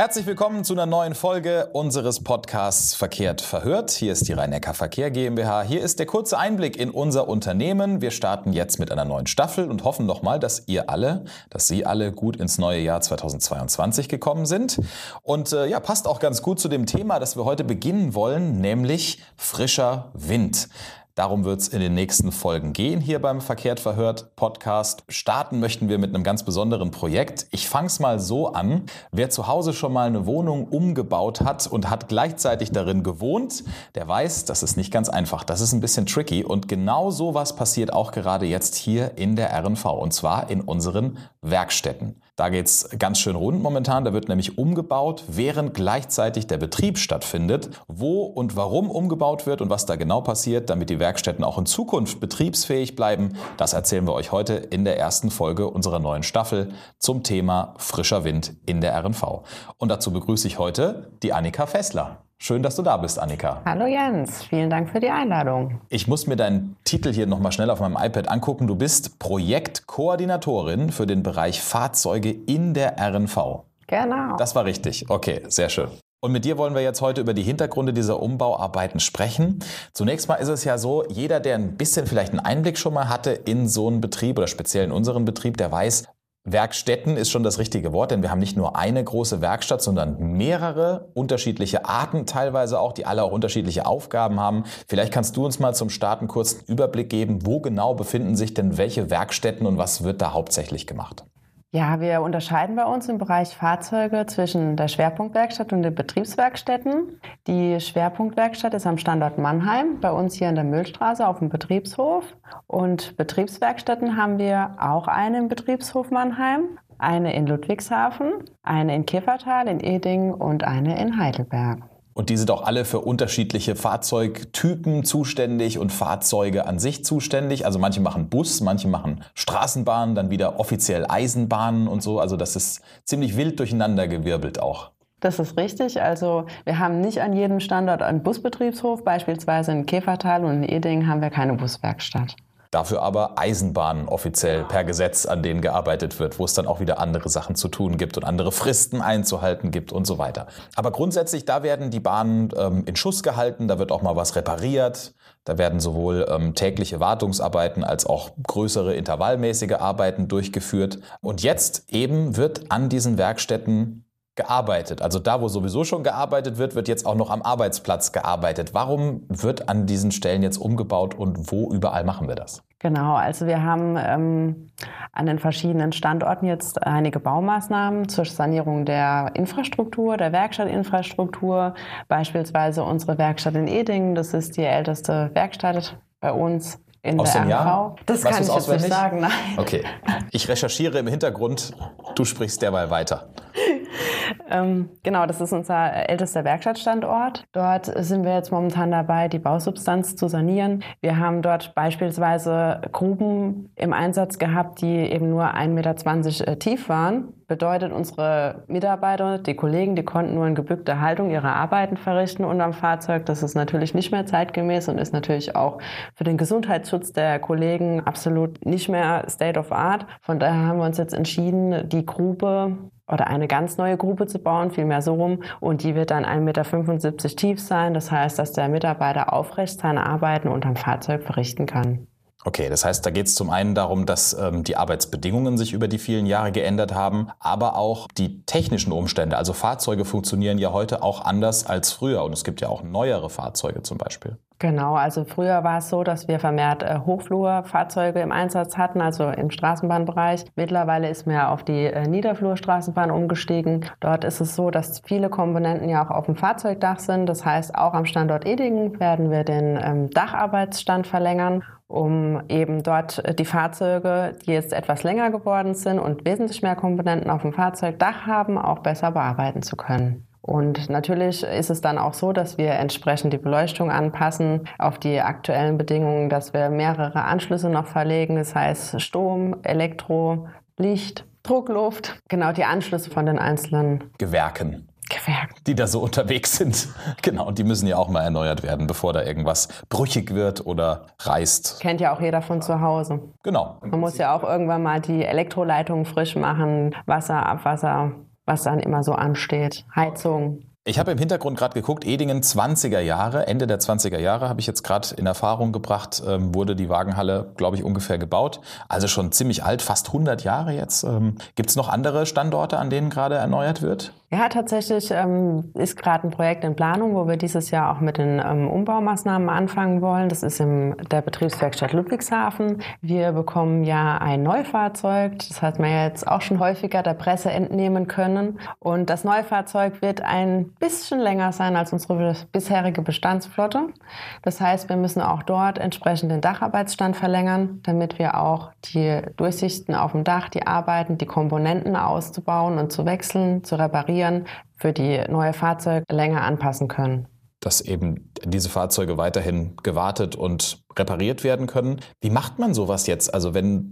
Herzlich willkommen zu einer neuen Folge unseres Podcasts Verkehrt verhört. Hier ist die rhein Verkehr GmbH. Hier ist der kurze Einblick in unser Unternehmen. Wir starten jetzt mit einer neuen Staffel und hoffen nochmal, dass ihr alle, dass Sie alle gut ins neue Jahr 2022 gekommen sind. Und äh, ja, passt auch ganz gut zu dem Thema, das wir heute beginnen wollen, nämlich frischer Wind. Darum wird es in den nächsten Folgen gehen hier beim Verkehrt verhört Podcast. Starten möchten wir mit einem ganz besonderen Projekt. Ich fange es mal so an. Wer zu Hause schon mal eine Wohnung umgebaut hat und hat gleichzeitig darin gewohnt, der weiß, das ist nicht ganz einfach. Das ist ein bisschen tricky. Und genau so was passiert auch gerade jetzt hier in der RNV und zwar in unseren Werkstätten. Da geht es ganz schön rund momentan. Da wird nämlich umgebaut, während gleichzeitig der Betrieb stattfindet. Wo und warum umgebaut wird und was da genau passiert, damit die Werkstätten auch in Zukunft betriebsfähig bleiben, das erzählen wir euch heute in der ersten Folge unserer neuen Staffel zum Thema frischer Wind in der RNV. Und dazu begrüße ich heute die Annika Fessler. Schön, dass du da bist, Annika. Hallo Jens, vielen Dank für die Einladung. Ich muss mir deinen Titel hier nochmal schnell auf meinem iPad angucken. Du bist Projektkoordinatorin für den Bereich Fahrzeuge in der RNV. Genau. Das war richtig. Okay, sehr schön. Und mit dir wollen wir jetzt heute über die Hintergründe dieser Umbauarbeiten sprechen. Zunächst mal ist es ja so, jeder, der ein bisschen vielleicht einen Einblick schon mal hatte in so einen Betrieb oder speziell in unseren Betrieb, der weiß, Werkstätten ist schon das richtige Wort, denn wir haben nicht nur eine große Werkstatt, sondern mehrere unterschiedliche Arten teilweise auch, die alle auch unterschiedliche Aufgaben haben. Vielleicht kannst du uns mal zum Starten kurz einen Überblick geben, wo genau befinden sich denn welche Werkstätten und was wird da hauptsächlich gemacht? Ja, wir unterscheiden bei uns im Bereich Fahrzeuge zwischen der Schwerpunktwerkstatt und den Betriebswerkstätten. Die Schwerpunktwerkstatt ist am Standort Mannheim, bei uns hier in der Müllstraße auf dem Betriebshof. Und Betriebswerkstätten haben wir auch eine im Betriebshof Mannheim, eine in Ludwigshafen, eine in Kiffertal, in Eding und eine in Heidelberg. Und die sind auch alle für unterschiedliche Fahrzeugtypen zuständig und Fahrzeuge an sich zuständig. Also manche machen Bus, manche machen Straßenbahnen, dann wieder offiziell Eisenbahnen und so. Also das ist ziemlich wild durcheinander gewirbelt auch. Das ist richtig. Also wir haben nicht an jedem Standort einen Busbetriebshof. Beispielsweise in Käfertal und in Eding haben wir keine Buswerkstatt. Dafür aber Eisenbahnen offiziell per Gesetz, an denen gearbeitet wird, wo es dann auch wieder andere Sachen zu tun gibt und andere Fristen einzuhalten gibt und so weiter. Aber grundsätzlich, da werden die Bahnen ähm, in Schuss gehalten, da wird auch mal was repariert, da werden sowohl ähm, tägliche Wartungsarbeiten als auch größere intervallmäßige Arbeiten durchgeführt. Und jetzt eben wird an diesen Werkstätten gearbeitet. Also da, wo sowieso schon gearbeitet wird, wird jetzt auch noch am Arbeitsplatz gearbeitet. Warum wird an diesen Stellen jetzt umgebaut und wo überall machen wir das? Genau, also wir haben ähm, an den verschiedenen Standorten jetzt einige Baumaßnahmen zur Sanierung der Infrastruktur, der Werkstattinfrastruktur. Beispielsweise unsere Werkstatt in Edingen, das ist die älteste Werkstatt bei uns in Aus der dem Jahr? Das Weißt kann ich jetzt nicht auswendig? sagen, nein. Okay, ich recherchiere im Hintergrund, du sprichst derweil weiter. Ähm, genau, das ist unser ältester Werkstattstandort. Dort sind wir jetzt momentan dabei, die Bausubstanz zu sanieren. Wir haben dort beispielsweise Gruben im Einsatz gehabt, die eben nur 1,20 Meter tief waren. Bedeutet, unsere Mitarbeiter, die Kollegen, die konnten nur in gebückter Haltung ihre Arbeiten verrichten unterm Fahrzeug. Das ist natürlich nicht mehr zeitgemäß und ist natürlich auch für den Gesundheitsschutz der Kollegen absolut nicht mehr State of Art. Von daher haben wir uns jetzt entschieden, die Grube oder eine ganz neue Grube zu bauen, vielmehr so rum. Und die wird dann 1,75 Meter tief sein. Das heißt, dass der Mitarbeiter aufrecht seine Arbeiten unterm Fahrzeug verrichten kann. Okay, das heißt, da geht es zum einen darum, dass ähm, die Arbeitsbedingungen sich über die vielen Jahre geändert haben, aber auch die technischen Umstände. Also Fahrzeuge funktionieren ja heute auch anders als früher und es gibt ja auch neuere Fahrzeuge zum Beispiel. Genau, also früher war es so, dass wir vermehrt äh, Hochflurfahrzeuge im Einsatz hatten, also im Straßenbahnbereich. Mittlerweile ist man ja auf die äh, Niederflurstraßenbahn umgestiegen. Dort ist es so, dass viele Komponenten ja auch auf dem Fahrzeugdach sind. Das heißt, auch am Standort Edingen werden wir den ähm, Dacharbeitsstand verlängern um eben dort äh, die Fahrzeuge, die jetzt etwas länger geworden sind und wesentlich mehr Komponenten auf dem Fahrzeugdach haben, auch besser bearbeiten zu können. Und natürlich ist es dann auch so, dass wir entsprechend die Beleuchtung anpassen auf die aktuellen Bedingungen, dass wir mehrere Anschlüsse noch verlegen, das heißt Strom, Elektro, Licht, Druckluft, genau die Anschlüsse von den einzelnen Gewerken. Gewerken. die da so unterwegs sind. Genau, und die müssen ja auch mal erneuert werden, bevor da irgendwas brüchig wird oder reißt. Kennt ja auch jeder von zu Hause. Genau. Man muss ja auch irgendwann mal die Elektroleitungen frisch machen, Wasser, Abwasser, was dann immer so ansteht. Heizung, ich habe im Hintergrund gerade geguckt, Edingen 20er Jahre, Ende der 20er Jahre habe ich jetzt gerade in Erfahrung gebracht, ähm, wurde die Wagenhalle, glaube ich, ungefähr gebaut. Also schon ziemlich alt, fast 100 Jahre jetzt. Ähm, Gibt es noch andere Standorte, an denen gerade erneuert wird? Ja, tatsächlich ähm, ist gerade ein Projekt in Planung, wo wir dieses Jahr auch mit den ähm, Umbaumaßnahmen anfangen wollen. Das ist in der Betriebswerkstatt Ludwigshafen. Wir bekommen ja ein Neufahrzeug. Das hat man ja jetzt auch schon häufiger der Presse entnehmen können. Und das Neufahrzeug wird ein bisschen länger sein als unsere bisherige Bestandsflotte. Das heißt, wir müssen auch dort entsprechend den Dacharbeitsstand verlängern, damit wir auch die Durchsichten auf dem Dach, die Arbeiten, die Komponenten auszubauen und zu wechseln, zu reparieren für die neue Fahrzeuge länger anpassen können. Dass eben diese Fahrzeuge weiterhin gewartet und repariert werden können. Wie macht man sowas jetzt? Also wenn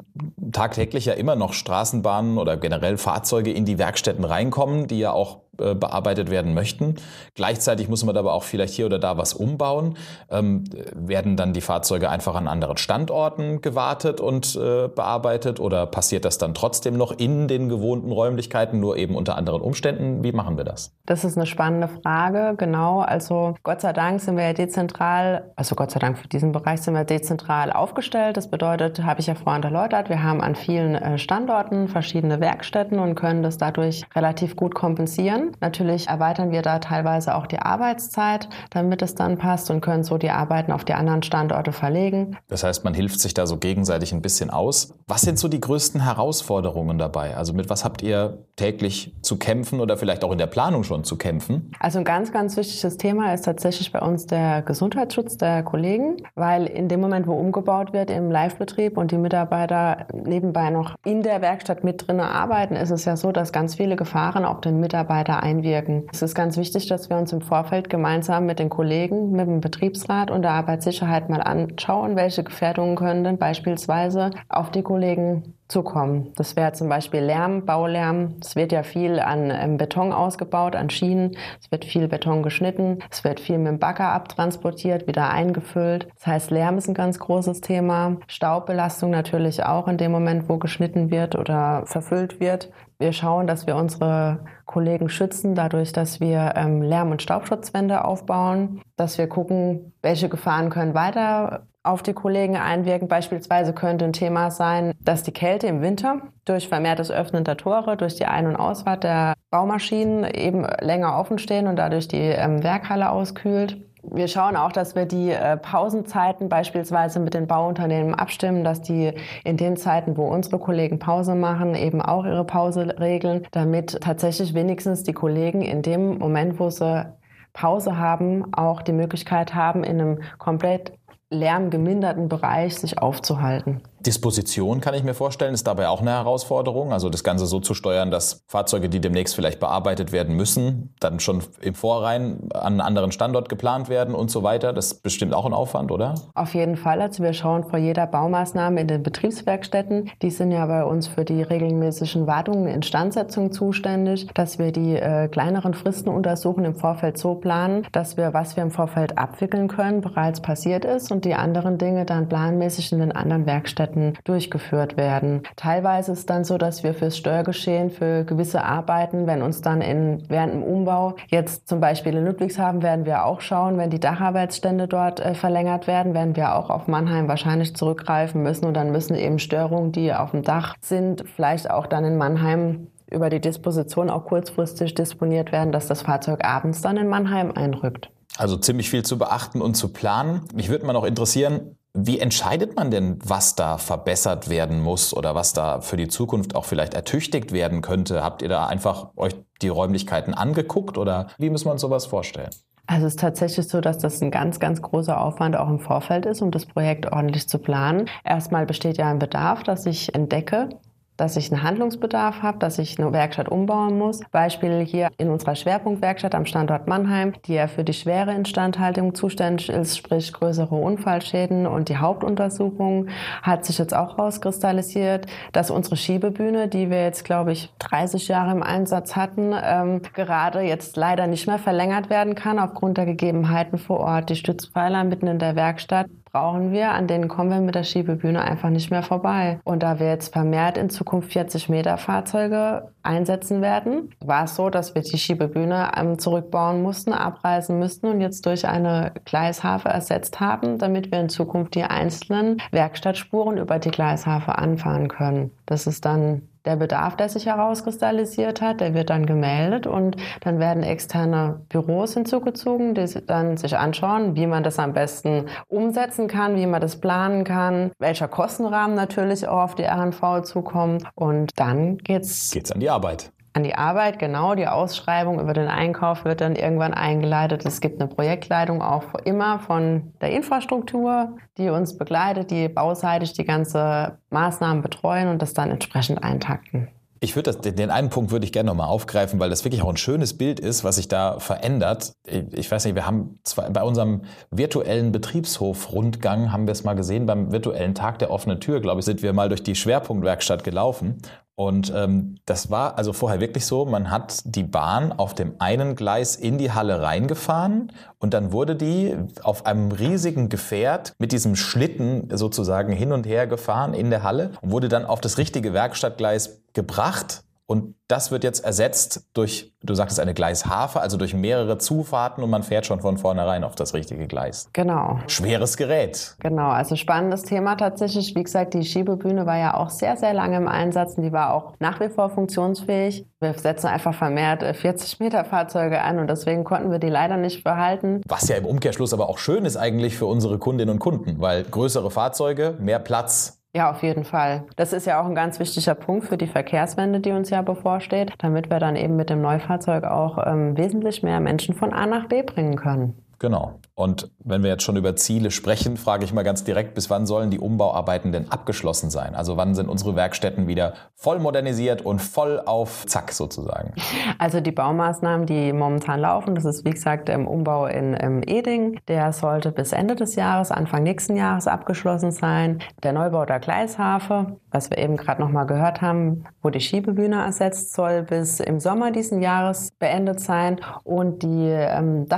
tagtäglich ja immer noch Straßenbahnen oder generell Fahrzeuge in die Werkstätten reinkommen, die ja auch bearbeitet werden möchten. Gleichzeitig muss man aber auch vielleicht hier oder da was umbauen. Ähm, werden dann die Fahrzeuge einfach an anderen Standorten gewartet und äh, bearbeitet oder passiert das dann trotzdem noch in den gewohnten Räumlichkeiten, nur eben unter anderen Umständen? Wie machen wir das? Das ist eine spannende Frage, genau. Also Gott sei Dank sind wir ja dezentral, also Gott sei Dank für diesen Bereich sind wir dezentral aufgestellt. Das bedeutet, habe ich ja vorhin erläutert, wir haben an vielen äh, Standorten verschiedene Werkstätten und können das dadurch relativ gut kompensieren. Natürlich erweitern wir da teilweise auch die Arbeitszeit, damit es dann passt und können so die Arbeiten auf die anderen Standorte verlegen. Das heißt, man hilft sich da so gegenseitig ein bisschen aus. Was sind so die größten Herausforderungen dabei? Also mit was habt ihr täglich zu kämpfen oder vielleicht auch in der Planung schon zu kämpfen? Also ein ganz, ganz wichtiges Thema ist tatsächlich bei uns der Gesundheitsschutz der Kollegen, weil in dem Moment, wo umgebaut wird im Live-Betrieb und die Mitarbeiter nebenbei noch in der Werkstatt mit drin arbeiten, ist es ja so, dass ganz viele Gefahren auf den Mitarbeiter einwirken. Es ist ganz wichtig, dass wir uns im Vorfeld gemeinsam mit den Kollegen, mit dem Betriebsrat und der Arbeitssicherheit mal anschauen, welche Gefährdungen können denn beispielsweise auf die Kollegen zukommen. Das wäre zum Beispiel Lärm, Baulärm. Es wird ja viel an ähm, Beton ausgebaut, an Schienen. Es wird viel Beton geschnitten. Es wird viel mit dem Bagger abtransportiert, wieder eingefüllt. Das heißt, Lärm ist ein ganz großes Thema. Staubbelastung natürlich auch in dem Moment, wo geschnitten wird oder verfüllt wird. Wir schauen, dass wir unsere Kollegen schützen, dadurch, dass wir ähm, Lärm- und Staubschutzwände aufbauen, dass wir gucken, welche Gefahren können weiter auf die Kollegen einwirken. Beispielsweise könnte ein Thema sein, dass die Kälte im Winter durch vermehrtes Öffnen der Tore, durch die Ein- und Ausfahrt der Baumaschinen eben länger offen stehen und dadurch die ähm, Werkhalle auskühlt. Wir schauen auch, dass wir die äh, Pausenzeiten beispielsweise mit den Bauunternehmen abstimmen, dass die in den Zeiten, wo unsere Kollegen Pause machen, eben auch ihre Pause regeln, damit tatsächlich wenigstens die Kollegen in dem Moment, wo sie Pause haben, auch die Möglichkeit haben, in einem komplett lärmgeminderten Bereich sich aufzuhalten. Disposition kann ich mir vorstellen, ist dabei auch eine Herausforderung. Also das Ganze so zu steuern, dass Fahrzeuge, die demnächst vielleicht bearbeitet werden müssen, dann schon im Vorrein an einen anderen Standort geplant werden und so weiter. Das ist bestimmt auch ein Aufwand, oder? Auf jeden Fall. Also wir schauen vor jeder Baumaßnahme in den Betriebswerkstätten. Die sind ja bei uns für die regelmäßigen Wartungen, Instandsetzung zuständig, dass wir die äh, kleineren Fristen untersuchen, im Vorfeld so planen, dass wir, was wir im Vorfeld abwickeln können, bereits passiert ist und die anderen Dinge dann planmäßig in den anderen Werkstätten Werkstätten durchgeführt werden. Teilweise ist dann so, dass wir fürs Steuergeschehen für gewisse Arbeiten, wenn uns dann in, während dem Umbau, jetzt zum Beispiel in Ludwigshafen werden wir auch schauen, wenn die Dacharbeitsstände dort äh, verlängert werden, werden wir auch auf Mannheim wahrscheinlich zurückgreifen müssen und dann müssen eben Störungen, die auf dem Dach sind, vielleicht auch dann in Mannheim über die Disposition auch kurzfristig disponiert werden, dass das Fahrzeug abends dann in Mannheim einrückt. Also ziemlich viel zu beachten und zu planen. Mich würde mal noch interessieren, wie entscheidet man denn, was da verbessert werden muss oder was da für die Zukunft auch vielleicht ertüchtigt werden könnte? Habt ihr da einfach euch die Räumlichkeiten angeguckt oder wie muss man sowas vorstellen? Also es ist tatsächlich so, dass das ein ganz, ganz großer Aufwand auch im Vorfeld ist, um das Projekt ordentlich zu planen. Erstmal besteht ja ein Bedarf, dass ich entdecke, dass ich einen Handlungsbedarf habe, dass ich eine Werkstatt umbauen muss. Beispiel hier in unserer Schwerpunktwerkstatt am Standort Mannheim, die ja für die schwere Instandhaltung zuständig ist, sprich größere Unfallschäden und die Hauptuntersuchung, hat sich jetzt auch rauskristallisiert, dass unsere Schiebebühne, die wir jetzt, glaube ich, 30 Jahre im Einsatz hatten, ähm, gerade jetzt leider nicht mehr verlängert werden kann aufgrund der Gegebenheiten vor Ort. Die Stützpfeiler mitten in der Werkstatt brauchen wir, an denen kommen wir mit der Schiebebühne einfach nicht mehr vorbei. Und da wir jetzt vermehrt in Zukunft 40 Meter Fahrzeuge einsetzen werden, war es so, dass wir die Schiebebühne ähm, zurückbauen mussten, abreißen müssten und jetzt durch eine Gleishafe ersetzt haben, damit wir in Zukunft die einzelnen Werkstattspuren über die Gleishafe anfahren können. Das ist dann der Bedarf, der sich herauskristallisiert hat, der wird dann gemeldet und dann werden externe Büros hinzugezogen, die dann sich anschauen, wie man das am besten umsetzen kann, wie man das planen kann, welcher Kostenrahmen natürlich auch auf die RNV zukommt und dann geht's geht's an die Arbeit an die Arbeit, genau. Die Ausschreibung über den Einkauf wird dann irgendwann eingeleitet. Es gibt eine Projektleitung auch immer von der Infrastruktur, die uns begleitet, die bauseitig die ganze Maßnahmen betreuen und das dann entsprechend eintakten. Ich würde das, den einen Punkt würde ich gerne nochmal aufgreifen, weil das wirklich auch ein schönes Bild ist, was sich da verändert. Ich weiß nicht, wir haben zwar bei unserem virtuellen Betriebshof-Rundgang haben wir es mal gesehen, beim virtuellen Tag der offenen Tür, glaube ich, sind wir mal durch die Schwerpunktwerkstatt gelaufen. Und ähm, das war also vorher wirklich so, man hat die Bahn auf dem einen Gleis in die Halle reingefahren und dann wurde die auf einem riesigen Gefährt mit diesem Schlitten sozusagen hin und her gefahren in der Halle und wurde dann auf das richtige Werkstattgleis gebracht und das wird jetzt ersetzt durch, du sagtest eine Gleishafe, also durch mehrere Zufahrten und man fährt schon von vornherein auf das richtige Gleis. Genau. Schweres Gerät. Genau, also spannendes Thema tatsächlich. Wie gesagt, die Schiebebühne war ja auch sehr, sehr lange im Einsatz und die war auch nach wie vor funktionsfähig. Wir setzen einfach vermehrt 40 äh, Meter Fahrzeuge an und deswegen konnten wir die leider nicht behalten. Was ja im Umkehrschluss aber auch schön ist eigentlich für unsere Kundinnen und Kunden, weil größere Fahrzeuge, mehr Platz, ja, auf jeden Fall. Das ist ja auch ein ganz wichtiger Punkt für die Verkehrswende, die uns ja bevorsteht, damit wir dann eben mit dem Neufahrzeug auch ähm, wesentlich mehr Menschen von A nach B bringen können. Genau. Und wenn wir jetzt schon über Ziele sprechen, frage ich mal ganz direkt, bis wann sollen die Umbauarbeiten denn abgeschlossen sein? Also wann sind unsere Werkstätten wieder voll modernisiert und voll auf Zack sozusagen? Also die Baumaßnahmen, die momentan laufen, das ist wie gesagt im Umbau in im Eding, der sollte bis Ende des Jahres, Anfang nächsten Jahres abgeschlossen sein. Der Neubau der Gleishafe, was wir eben gerade noch mal gehört haben, wo die Schiebebühne ersetzt, soll bis im Sommer diesen Jahres beendet sein und die ähm,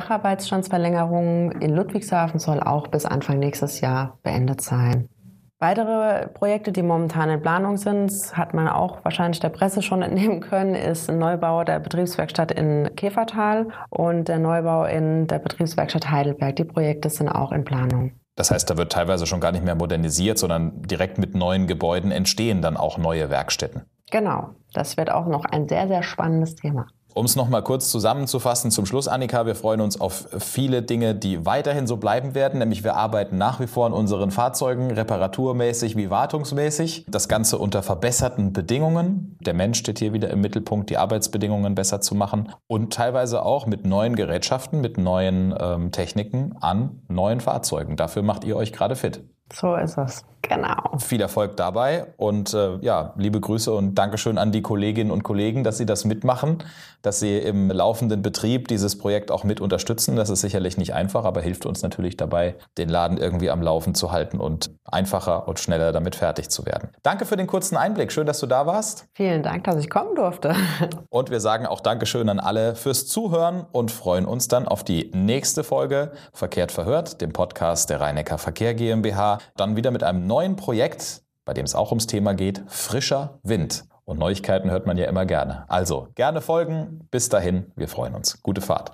In Ludwigshafen soll auch bis Anfang nächstes Jahr beendet sein. Weitere Projekte, die momentan in Planung sind, hat man auch wahrscheinlich der Presse schon entnehmen können, ist ein Neubau der Betriebswerkstatt in Käfertal und der Neubau in der Betriebswerkstatt Heidelberg. Die Projekte sind auch in Planung. Das heißt, da wird teilweise schon gar nicht mehr modernisiert, sondern direkt mit neuen Gebäuden entstehen dann auch neue Werkstätten. Genau, das wird auch noch ein sehr, sehr spannendes Thema. Um es nochmal kurz zusammenzufassen zum Schluss, Annika, wir freuen uns auf viele Dinge, die weiterhin so bleiben werden. Nämlich wir arbeiten nach wie vor an unseren Fahrzeugen, reparaturmäßig wie wartungsmäßig. Das Ganze unter verbesserten Bedingungen. Der Mensch steht hier wieder im Mittelpunkt, die Arbeitsbedingungen besser zu machen. Und teilweise auch mit neuen Gerätschaften, mit neuen ähm, Techniken an neuen Fahrzeugen. Dafür macht ihr euch gerade fit. So ist es. Genau. Viel Erfolg dabei und äh, ja, liebe Grüße und Dankeschön an die Kolleginnen und Kollegen, dass sie das mitmachen, dass sie im laufenden Betrieb dieses Projekt auch mit unterstützen. Das ist sicherlich nicht einfach, aber hilft uns natürlich dabei, den Laden irgendwie am Laufen zu halten und einfacher und schneller damit fertig zu werden. Danke für den kurzen Einblick. Schön, dass du da warst. Vielen Dank, dass ich kommen durfte. Und wir sagen auch Dankeschön an alle fürs Zuhören und freuen uns dann auf die nächste Folge Verkehrt verhört, dem Podcast der Rheinecker Verkehr GmbH. Dann wieder mit einem neuen Projekt, bei dem es auch ums Thema geht, frischer Wind. Und Neuigkeiten hört man ja immer gerne. Also gerne folgen. Bis dahin, wir freuen uns. Gute Fahrt.